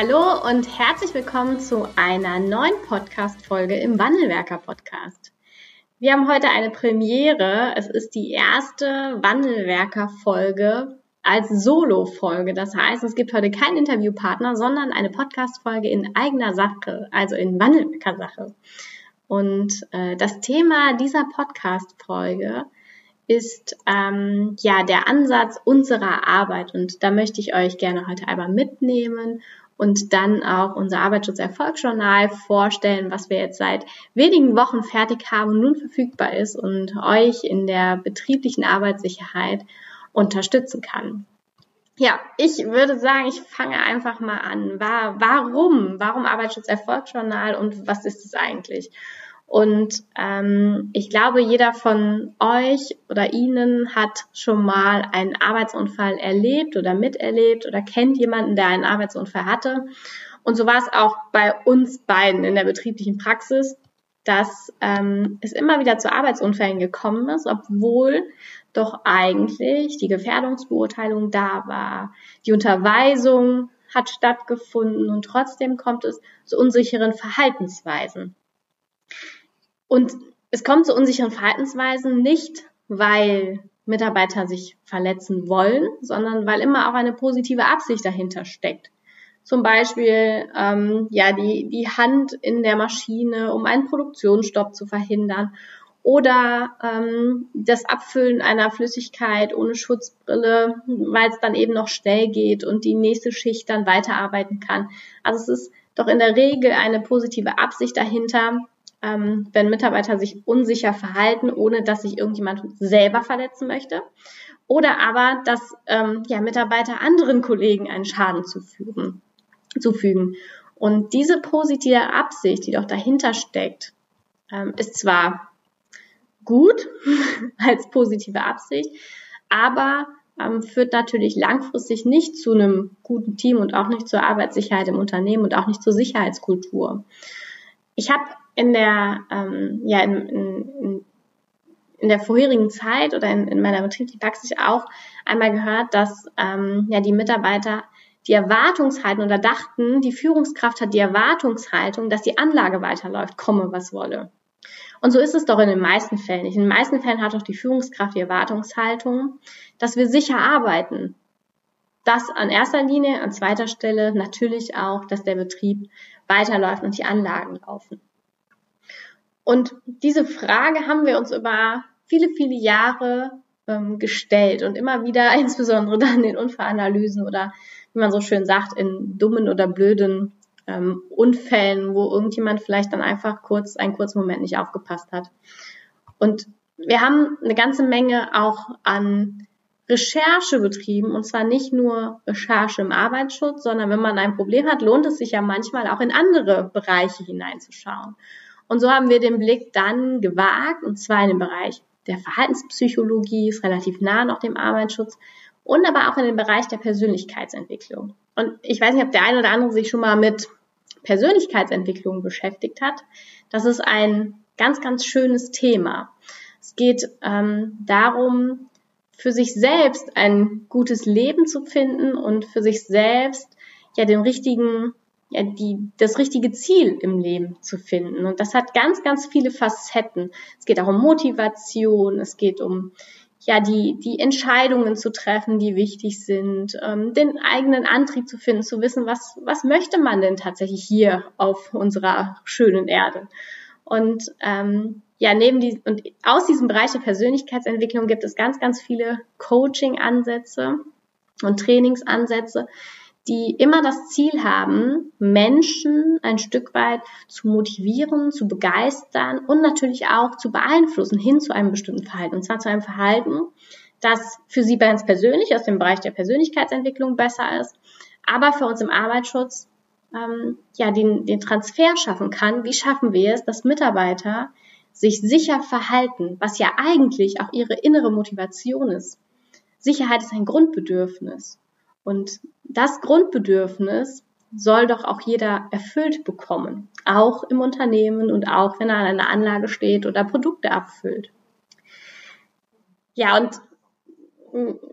Hallo und herzlich willkommen zu einer neuen Podcast-Folge im Wandelwerker-Podcast. Wir haben heute eine Premiere. Es ist die erste Wandelwerker-Folge als Solo-Folge. Das heißt, es gibt heute keinen Interviewpartner, sondern eine Podcast-Folge in eigener Sache, also in Wandelwerker-Sache. Und äh, das Thema dieser Podcast-Folge ist ähm, ja der Ansatz unserer Arbeit. Und da möchte ich euch gerne heute einmal mitnehmen und dann auch unser Arbeitsschutzerfolgsjournal vorstellen, was wir jetzt seit wenigen Wochen fertig haben und nun verfügbar ist und euch in der betrieblichen Arbeitssicherheit unterstützen kann. Ja, ich würde sagen, ich fange einfach mal an. Warum? Warum Arbeitsschutzerfolgsjournal und was ist es eigentlich? Und ähm, ich glaube, jeder von euch oder Ihnen hat schon mal einen Arbeitsunfall erlebt oder miterlebt oder kennt jemanden, der einen Arbeitsunfall hatte. Und so war es auch bei uns beiden in der betrieblichen Praxis, dass ähm, es immer wieder zu Arbeitsunfällen gekommen ist, obwohl doch eigentlich die Gefährdungsbeurteilung da war, die Unterweisung hat stattgefunden und trotzdem kommt es zu unsicheren Verhaltensweisen. Und es kommt zu unsicheren Verhaltensweisen nicht, weil Mitarbeiter sich verletzen wollen, sondern weil immer auch eine positive Absicht dahinter steckt. Zum Beispiel ähm, ja die, die Hand in der Maschine, um einen Produktionsstopp zu verhindern oder ähm, das Abfüllen einer Flüssigkeit ohne Schutzbrille, weil es dann eben noch schnell geht und die nächste Schicht dann weiterarbeiten kann. Also es ist doch in der Regel eine positive Absicht dahinter, ähm, wenn Mitarbeiter sich unsicher verhalten, ohne dass sich irgendjemand selber verletzen möchte. Oder aber, dass ähm, ja, Mitarbeiter anderen Kollegen einen Schaden zufügen, zufügen. Und diese positive Absicht, die doch dahinter steckt, ähm, ist zwar gut als positive Absicht, aber ähm, führt natürlich langfristig nicht zu einem guten Team und auch nicht zur Arbeitssicherheit im Unternehmen und auch nicht zur Sicherheitskultur. Ich habe in der, ähm, ja, in, in, in der vorherigen Zeit oder in, in meiner betrieblichen Praxis auch einmal gehört, dass ähm, ja die Mitarbeiter die Erwartungshaltung oder dachten, die Führungskraft hat die Erwartungshaltung, dass die Anlage weiterläuft, komme was wolle. Und so ist es doch in den meisten Fällen nicht. In den meisten Fällen hat doch die Führungskraft die Erwartungshaltung, dass wir sicher arbeiten. Das an erster Linie, an zweiter Stelle natürlich auch, dass der Betrieb weiterläuft und die Anlagen laufen. Und diese Frage haben wir uns über viele, viele Jahre ähm, gestellt und immer wieder, insbesondere dann in Unfallanalysen oder wie man so schön sagt, in dummen oder blöden ähm, Unfällen, wo irgendjemand vielleicht dann einfach kurz, einen kurzen Moment nicht aufgepasst hat. Und wir haben eine ganze Menge auch an Recherche betrieben und zwar nicht nur Recherche im Arbeitsschutz, sondern wenn man ein Problem hat, lohnt es sich ja manchmal auch in andere Bereiche hineinzuschauen. Und so haben wir den Blick dann gewagt, und zwar in den Bereich der Verhaltenspsychologie, ist relativ nah noch dem Arbeitsschutz, und aber auch in den Bereich der Persönlichkeitsentwicklung. Und ich weiß nicht, ob der eine oder andere sich schon mal mit Persönlichkeitsentwicklung beschäftigt hat. Das ist ein ganz, ganz schönes Thema. Es geht ähm, darum, für sich selbst ein gutes Leben zu finden und für sich selbst ja den richtigen ja, die, das richtige Ziel im Leben zu finden. Und das hat ganz, ganz viele Facetten. Es geht auch um Motivation, es geht um ja, die, die Entscheidungen zu treffen, die wichtig sind, ähm, den eigenen Antrieb zu finden, zu wissen, was, was möchte man denn tatsächlich hier auf unserer schönen Erde. Und ähm, ja, neben die, und aus diesem Bereich der Persönlichkeitsentwicklung gibt es ganz, ganz viele Coaching-Ansätze und Trainingsansätze, die immer das Ziel haben, Menschen ein Stück weit zu motivieren, zu begeistern und natürlich auch zu beeinflussen hin zu einem bestimmten Verhalten. Und zwar zu einem Verhalten, das für Sie ganz persönlich aus dem Bereich der Persönlichkeitsentwicklung besser ist, aber für uns im Arbeitsschutz ähm, ja, den, den Transfer schaffen kann. Wie schaffen wir es, dass Mitarbeiter sich sicher verhalten, was ja eigentlich auch ihre innere Motivation ist. Sicherheit ist ein Grundbedürfnis. Und das Grundbedürfnis soll doch auch jeder erfüllt bekommen. Auch im Unternehmen und auch wenn er an einer Anlage steht oder Produkte abfüllt. Ja, und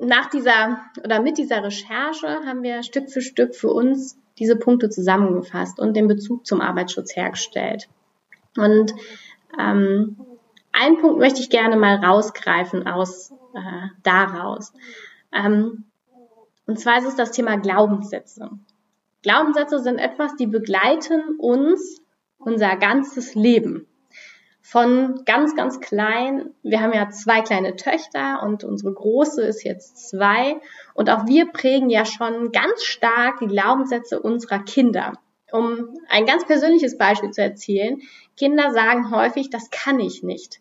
nach dieser oder mit dieser Recherche haben wir Stück für Stück für uns diese Punkte zusammengefasst und den Bezug zum Arbeitsschutz hergestellt. Und ähm, einen Punkt möchte ich gerne mal rausgreifen aus äh, daraus. Ähm, und zwar ist es das Thema Glaubenssätze. Glaubenssätze sind etwas, die begleiten uns unser ganzes Leben. Von ganz, ganz klein. Wir haben ja zwei kleine Töchter und unsere große ist jetzt zwei. Und auch wir prägen ja schon ganz stark die Glaubenssätze unserer Kinder. Um ein ganz persönliches Beispiel zu erzählen. Kinder sagen häufig, das kann ich nicht.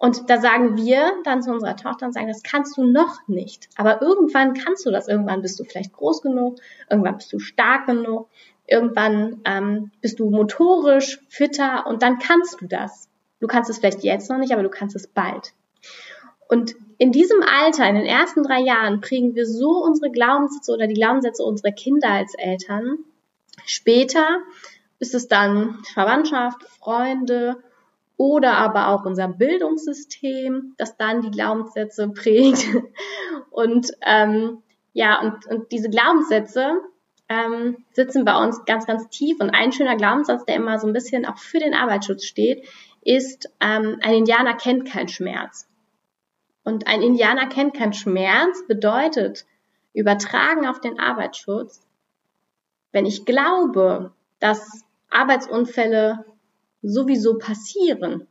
Und da sagen wir dann zu unserer Tochter und sagen, das kannst du noch nicht. Aber irgendwann kannst du das. Irgendwann bist du vielleicht groß genug, irgendwann bist du stark genug, irgendwann ähm, bist du motorisch fitter und dann kannst du das. Du kannst es vielleicht jetzt noch nicht, aber du kannst es bald. Und in diesem Alter, in den ersten drei Jahren, prägen wir so unsere Glaubenssätze oder die Glaubenssätze unserer Kinder als Eltern. Später ist es dann Verwandtschaft, Freunde, oder aber auch unser Bildungssystem, das dann die Glaubenssätze prägt. Und ähm, ja, und, und diese Glaubenssätze ähm, sitzen bei uns ganz, ganz tief. Und ein schöner Glaubenssatz, der immer so ein bisschen auch für den Arbeitsschutz steht, ist, ähm, ein Indianer kennt keinen Schmerz. Und ein Indianer kennt keinen Schmerz bedeutet, übertragen auf den Arbeitsschutz, wenn ich glaube, dass Arbeitsunfälle sowieso passieren.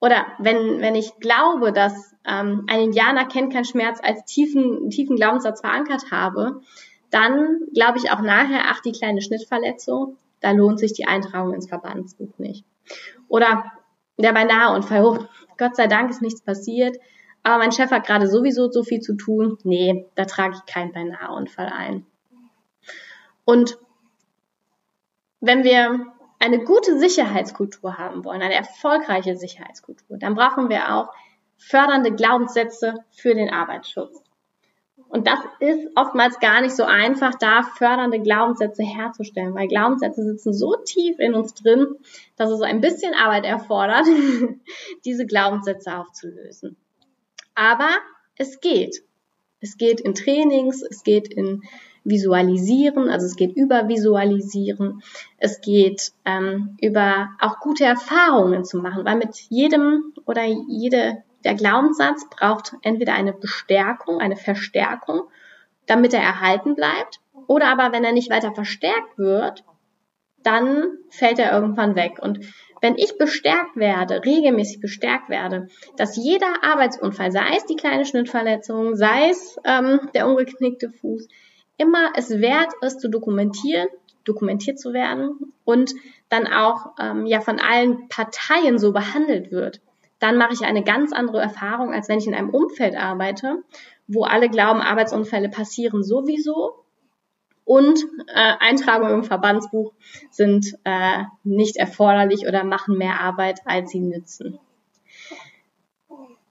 Oder wenn, wenn ich glaube, dass ähm, ein Indianer kennt keinen Schmerz als tiefen, tiefen Glaubenssatz verankert habe, dann glaube ich auch nachher, ach, die kleine Schnittverletzung, da lohnt sich die Eintragung ins Verbandsbuch nicht. Oder der Beinaheunfall, oh, Gott sei Dank ist nichts passiert, aber mein Chef hat gerade sowieso so viel zu tun. Nee, da trage ich keinen Beinaheunfall ein. Und wenn wir eine gute Sicherheitskultur haben wollen, eine erfolgreiche Sicherheitskultur, dann brauchen wir auch fördernde Glaubenssätze für den Arbeitsschutz. Und das ist oftmals gar nicht so einfach, da fördernde Glaubenssätze herzustellen, weil Glaubenssätze sitzen so tief in uns drin, dass es ein bisschen Arbeit erfordert, diese Glaubenssätze aufzulösen. Aber es geht. Es geht in Trainings, es geht in Visualisieren, also es geht über Visualisieren, es geht ähm, über auch gute Erfahrungen zu machen, weil mit jedem oder jede der Glaubenssatz braucht entweder eine Bestärkung, eine Verstärkung, damit er erhalten bleibt, oder aber wenn er nicht weiter verstärkt wird, dann fällt er irgendwann weg. Und wenn ich bestärkt werde, regelmäßig bestärkt werde, dass jeder Arbeitsunfall, sei es die kleine Schnittverletzung, sei es ähm, der umgeknickte Fuß, immer es wert ist zu dokumentieren, dokumentiert zu werden und dann auch ähm, ja von allen Parteien so behandelt wird, dann mache ich eine ganz andere Erfahrung, als wenn ich in einem Umfeld arbeite, wo alle glauben, Arbeitsunfälle passieren sowieso und äh, Eintragungen im Verbandsbuch sind äh, nicht erforderlich oder machen mehr Arbeit, als sie nützen.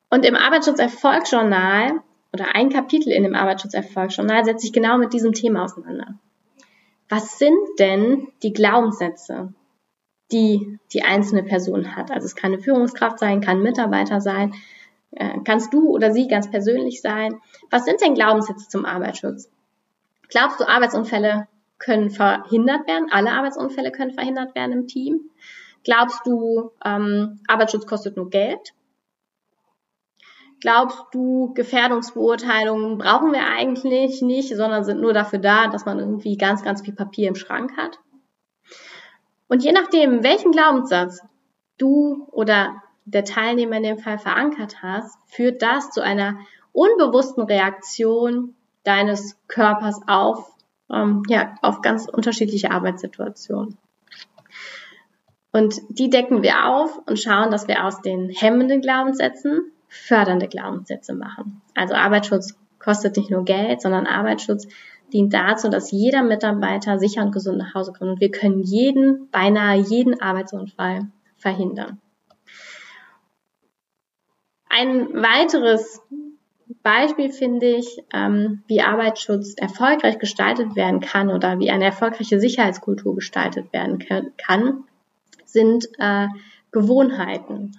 Und im Arbeitsschutzerfolgsjournal oder ein Kapitel in dem Arbeitsschutz-Erfolgsjournal setzt sich genau mit diesem Thema auseinander. Was sind denn die Glaubenssätze, die die einzelne Person hat? Also es kann eine Führungskraft sein, kann ein Mitarbeiter sein, äh, kannst du oder sie ganz persönlich sein. Was sind denn Glaubenssätze zum Arbeitsschutz? Glaubst du, Arbeitsunfälle können verhindert werden? Alle Arbeitsunfälle können verhindert werden im Team? Glaubst du, ähm, Arbeitsschutz kostet nur Geld? Glaubst du, Gefährdungsbeurteilungen brauchen wir eigentlich nicht, sondern sind nur dafür da, dass man irgendwie ganz, ganz viel Papier im Schrank hat? Und je nachdem, welchen Glaubenssatz du oder der Teilnehmer in dem Fall verankert hast, führt das zu einer unbewussten Reaktion deines Körpers auf, ähm, ja, auf ganz unterschiedliche Arbeitssituationen. Und die decken wir auf und schauen, dass wir aus den hemmenden Glaubenssätzen fördernde Glaubenssätze machen. Also Arbeitsschutz kostet nicht nur Geld, sondern Arbeitsschutz dient dazu, dass jeder Mitarbeiter sicher und gesund nach Hause kommt. Und wir können jeden, beinahe jeden Arbeitsunfall verhindern. Ein weiteres Beispiel finde ich, ähm, wie Arbeitsschutz erfolgreich gestaltet werden kann oder wie eine erfolgreiche Sicherheitskultur gestaltet werden kann, sind äh, Gewohnheiten.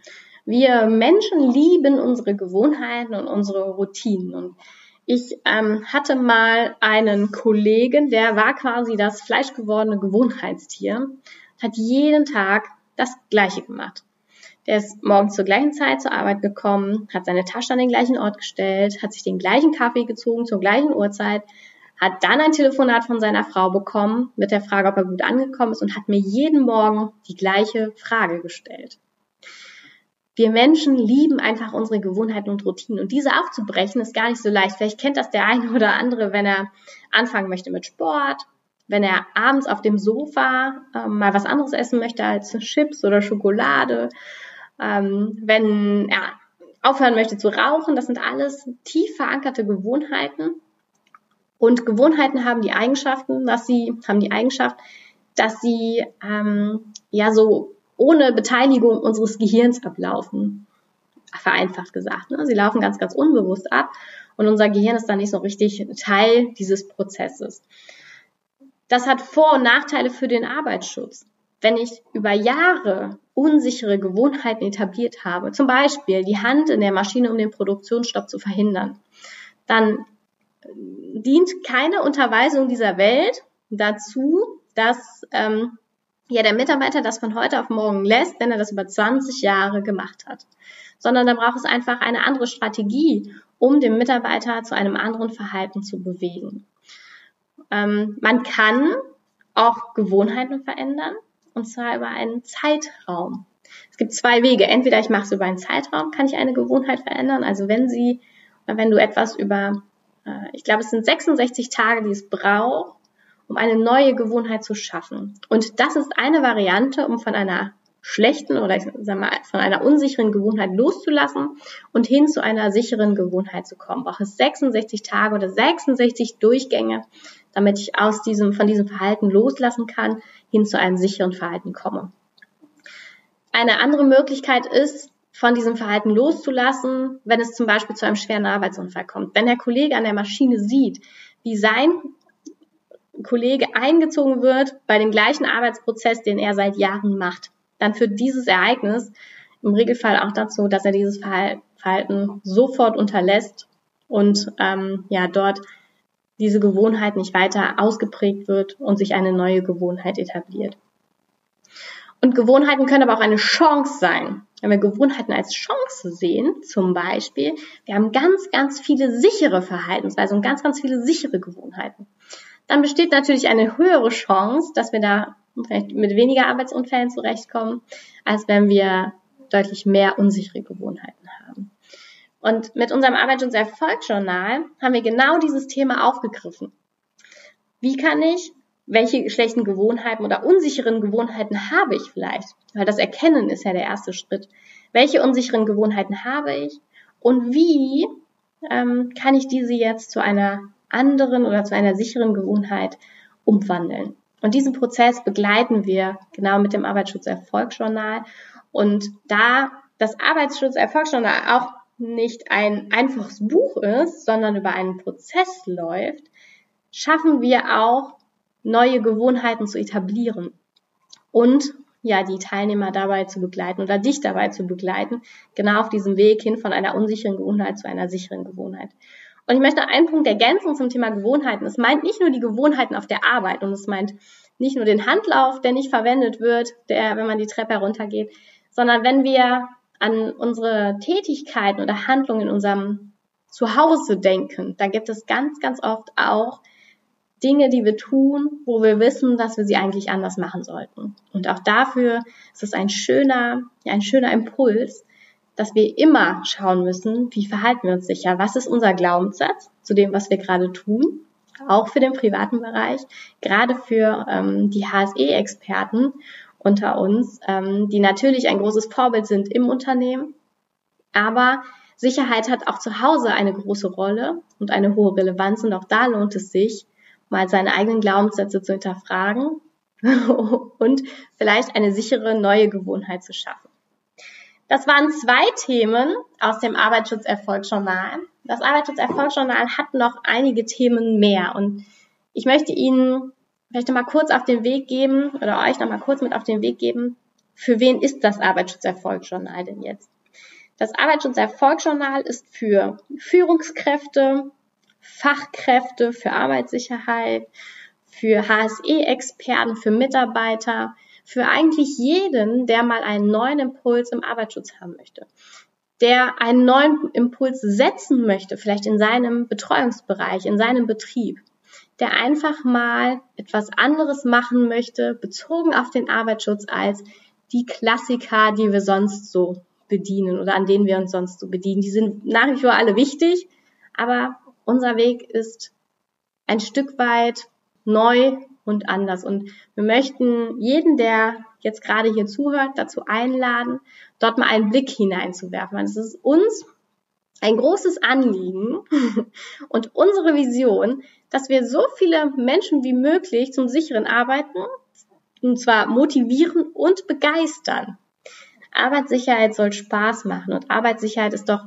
Wir Menschen lieben unsere Gewohnheiten und unsere Routinen. Und ich ähm, hatte mal einen Kollegen, der war quasi das fleischgewordene Gewohnheitstier, hat jeden Tag das Gleiche gemacht. Der ist morgens zur gleichen Zeit zur Arbeit gekommen, hat seine Tasche an den gleichen Ort gestellt, hat sich den gleichen Kaffee gezogen zur gleichen Uhrzeit, hat dann ein Telefonat von seiner Frau bekommen mit der Frage, ob er gut angekommen ist und hat mir jeden Morgen die gleiche Frage gestellt. Wir Menschen lieben einfach unsere Gewohnheiten und Routinen und diese aufzubrechen ist gar nicht so leicht. Vielleicht kennt das der eine oder andere, wenn er anfangen möchte mit Sport, wenn er abends auf dem Sofa äh, mal was anderes essen möchte als Chips oder Schokolade ähm, wenn er aufhören möchte zu rauchen. Das sind alles tief verankerte Gewohnheiten. Und Gewohnheiten haben die Eigenschaften, dass sie haben die Eigenschaft, dass sie ähm, ja so ohne Beteiligung unseres Gehirns ablaufen. Vereinfacht gesagt. Ne? Sie laufen ganz, ganz unbewusst ab und unser Gehirn ist dann nicht so richtig Teil dieses Prozesses. Das hat Vor- und Nachteile für den Arbeitsschutz. Wenn ich über Jahre unsichere Gewohnheiten etabliert habe, zum Beispiel die Hand in der Maschine, um den Produktionsstopp zu verhindern, dann äh, dient keine Unterweisung dieser Welt dazu, dass ähm, ja der Mitarbeiter das von heute auf morgen lässt, wenn er das über 20 Jahre gemacht hat. Sondern da braucht es einfach eine andere Strategie, um den Mitarbeiter zu einem anderen Verhalten zu bewegen. Ähm, man kann auch Gewohnheiten verändern und zwar über einen Zeitraum. Es gibt zwei Wege. Entweder ich mache es über einen Zeitraum, kann ich eine Gewohnheit verändern. Also wenn sie, wenn du etwas über, äh, ich glaube, es sind 66 Tage, die es braucht, um eine neue Gewohnheit zu schaffen. Und das ist eine Variante, um von einer schlechten oder ich sag mal von einer unsicheren Gewohnheit loszulassen und hin zu einer sicheren Gewohnheit zu kommen. Braucht es 66 Tage oder 66 Durchgänge, damit ich aus diesem, von diesem Verhalten loslassen kann, hin zu einem sicheren Verhalten komme. Eine andere Möglichkeit ist, von diesem Verhalten loszulassen, wenn es zum Beispiel zu einem schweren Arbeitsunfall kommt. Wenn der Kollege an der Maschine sieht, wie sein Kollege eingezogen wird bei dem gleichen Arbeitsprozess, den er seit Jahren macht, dann führt dieses Ereignis im Regelfall auch dazu, dass er dieses Verhalten sofort unterlässt und ähm, ja dort diese Gewohnheit nicht weiter ausgeprägt wird und sich eine neue Gewohnheit etabliert. Und Gewohnheiten können aber auch eine Chance sein. Wenn wir Gewohnheiten als Chance sehen, zum Beispiel, wir haben ganz, ganz viele sichere Verhaltensweisen und ganz, ganz viele sichere Gewohnheiten, dann besteht natürlich eine höhere Chance, dass wir da vielleicht mit weniger Arbeitsunfällen zurechtkommen, als wenn wir deutlich mehr unsichere Gewohnheiten haben. Und mit unserem Arbeits- und Erfolgsjournal haben wir genau dieses Thema aufgegriffen. Wie kann ich, welche schlechten Gewohnheiten oder unsicheren Gewohnheiten habe ich vielleicht? Weil das Erkennen ist ja der erste Schritt. Welche unsicheren Gewohnheiten habe ich? Und wie ähm, kann ich diese jetzt zu einer anderen oder zu einer sicheren Gewohnheit umwandeln? Und diesen Prozess begleiten wir genau mit dem Arbeitsschutzerfolgsjournal. Und da das Arbeitsschutzerfolgsjournal auch nicht ein einfaches Buch ist, sondern über einen Prozess läuft, schaffen wir auch neue Gewohnheiten zu etablieren und ja, die Teilnehmer dabei zu begleiten oder dich dabei zu begleiten, genau auf diesem Weg hin von einer unsicheren Gewohnheit zu einer sicheren Gewohnheit. Und ich möchte einen Punkt ergänzen zum Thema Gewohnheiten. Es meint nicht nur die Gewohnheiten auf der Arbeit und es meint nicht nur den Handlauf, der nicht verwendet wird, der, wenn man die Treppe heruntergeht, sondern wenn wir an unsere Tätigkeiten oder Handlungen in unserem Zuhause denken, da gibt es ganz, ganz oft auch Dinge, die wir tun, wo wir wissen, dass wir sie eigentlich anders machen sollten. Und auch dafür ist es ein schöner, ja, ein schöner Impuls, dass wir immer schauen müssen, wie verhalten wir uns sicher? Was ist unser Glaubenssatz zu dem, was wir gerade tun? Auch für den privaten Bereich, gerade für ähm, die HSE-Experten unter uns, ähm, die natürlich ein großes Vorbild sind im Unternehmen. Aber Sicherheit hat auch zu Hause eine große Rolle und eine hohe Relevanz. Und auch da lohnt es sich, mal seine eigenen Glaubenssätze zu hinterfragen und vielleicht eine sichere neue Gewohnheit zu schaffen. Das waren zwei Themen aus dem Arbeitsschutz-Erfolgsjournal. Das Arbeitsschutz-Erfolgsjournal hat noch einige Themen mehr und ich möchte Ihnen vielleicht noch mal kurz auf den Weg geben oder euch noch mal kurz mit auf den Weg geben, für wen ist das Arbeitsschutz-Erfolgsjournal denn jetzt? Das Arbeitsschutz-Erfolgsjournal ist für Führungskräfte, Fachkräfte für Arbeitssicherheit, für HSE-Experten, für Mitarbeiter, für eigentlich jeden, der mal einen neuen Impuls im Arbeitsschutz haben möchte, der einen neuen Impuls setzen möchte, vielleicht in seinem Betreuungsbereich, in seinem Betrieb, der einfach mal etwas anderes machen möchte, bezogen auf den Arbeitsschutz als die Klassiker, die wir sonst so bedienen oder an denen wir uns sonst so bedienen. Die sind nach wie vor alle wichtig, aber unser Weg ist ein Stück weit neu und anders. Und wir möchten jeden, der jetzt gerade hier zuhört, dazu einladen, dort mal einen Blick hineinzuwerfen. Es ist uns ein großes Anliegen und unsere Vision, dass wir so viele Menschen wie möglich zum sicheren Arbeiten, und zwar motivieren und begeistern. Arbeitssicherheit soll Spaß machen und Arbeitssicherheit ist doch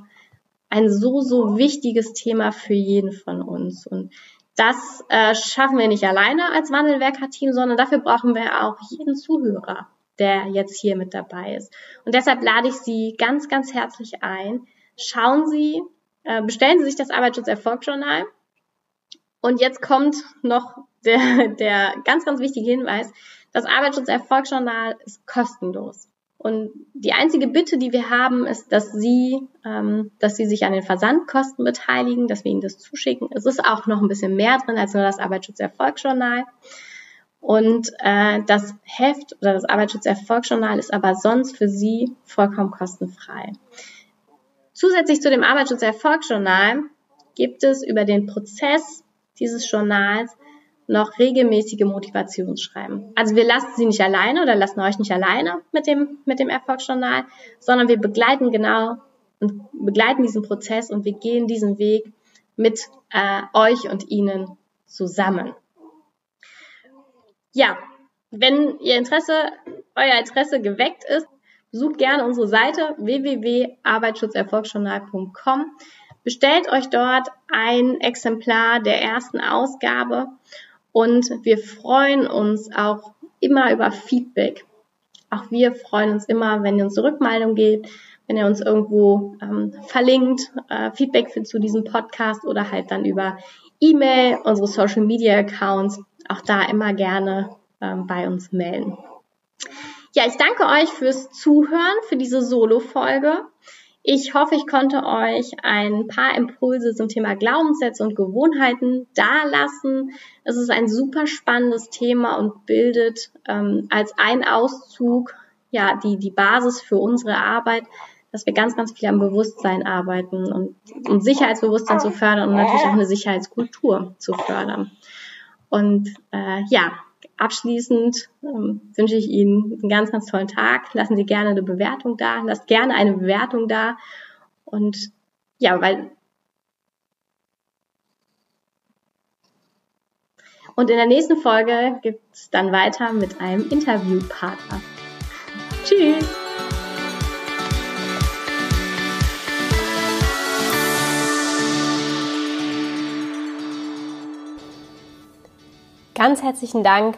ein so, so wichtiges Thema für jeden von uns. Und das äh, schaffen wir nicht alleine als Wandelwerker-Team, sondern dafür brauchen wir auch jeden Zuhörer, der jetzt hier mit dabei ist. Und deshalb lade ich Sie ganz, ganz herzlich ein. Schauen Sie, äh, bestellen Sie sich das Arbeitsschutz-Erfolgsjournal. Und jetzt kommt noch der, der ganz, ganz wichtige Hinweis. Das Arbeitsschutz-Erfolgsjournal ist kostenlos. Und die einzige Bitte, die wir haben, ist, dass Sie, ähm, dass Sie sich an den Versandkosten beteiligen, dass wir Ihnen das zuschicken. Es ist auch noch ein bisschen mehr drin als nur das Arbeitsschutz-Erfolgsjournal. Und äh, das Heft oder das Arbeitsschutz-Erfolgsjournal ist aber sonst für Sie vollkommen kostenfrei. Zusätzlich zu dem Arbeitsschutz-Erfolgsjournal gibt es über den Prozess dieses Journals noch regelmäßige Motivationsschreiben. Also wir lassen sie nicht alleine oder lassen euch nicht alleine mit dem, mit dem Erfolgsjournal, sondern wir begleiten genau und begleiten diesen Prozess und wir gehen diesen Weg mit äh, euch und ihnen zusammen. Ja, wenn ihr Interesse, euer Interesse geweckt ist, besucht gerne unsere Seite www.arbeitsschutzerfolgsjournal.com. Bestellt euch dort ein Exemplar der ersten Ausgabe und wir freuen uns auch immer über Feedback. Auch wir freuen uns immer, wenn ihr uns Rückmeldung gebt, wenn ihr uns irgendwo ähm, verlinkt, äh, Feedback für, zu diesem Podcast oder halt dann über E-Mail, unsere Social Media Accounts, auch da immer gerne ähm, bei uns melden. Ja, ich danke euch fürs Zuhören, für diese Solo-Folge. Ich hoffe, ich konnte euch ein paar Impulse zum Thema Glaubenssätze und Gewohnheiten dalassen. Es ist ein super spannendes Thema und bildet ähm, als ein Auszug ja die, die Basis für unsere Arbeit, dass wir ganz, ganz viel am Bewusstsein arbeiten und um Sicherheitsbewusstsein zu fördern und natürlich auch eine Sicherheitskultur zu fördern. Und äh, ja, Abschließend ähm, wünsche ich Ihnen einen ganz, ganz tollen Tag. Lassen Sie gerne eine Bewertung da. Lasst gerne eine Bewertung da. Und ja, weil. Und in der nächsten Folge geht es dann weiter mit einem Interviewpartner. Tschüss! Ganz herzlichen Dank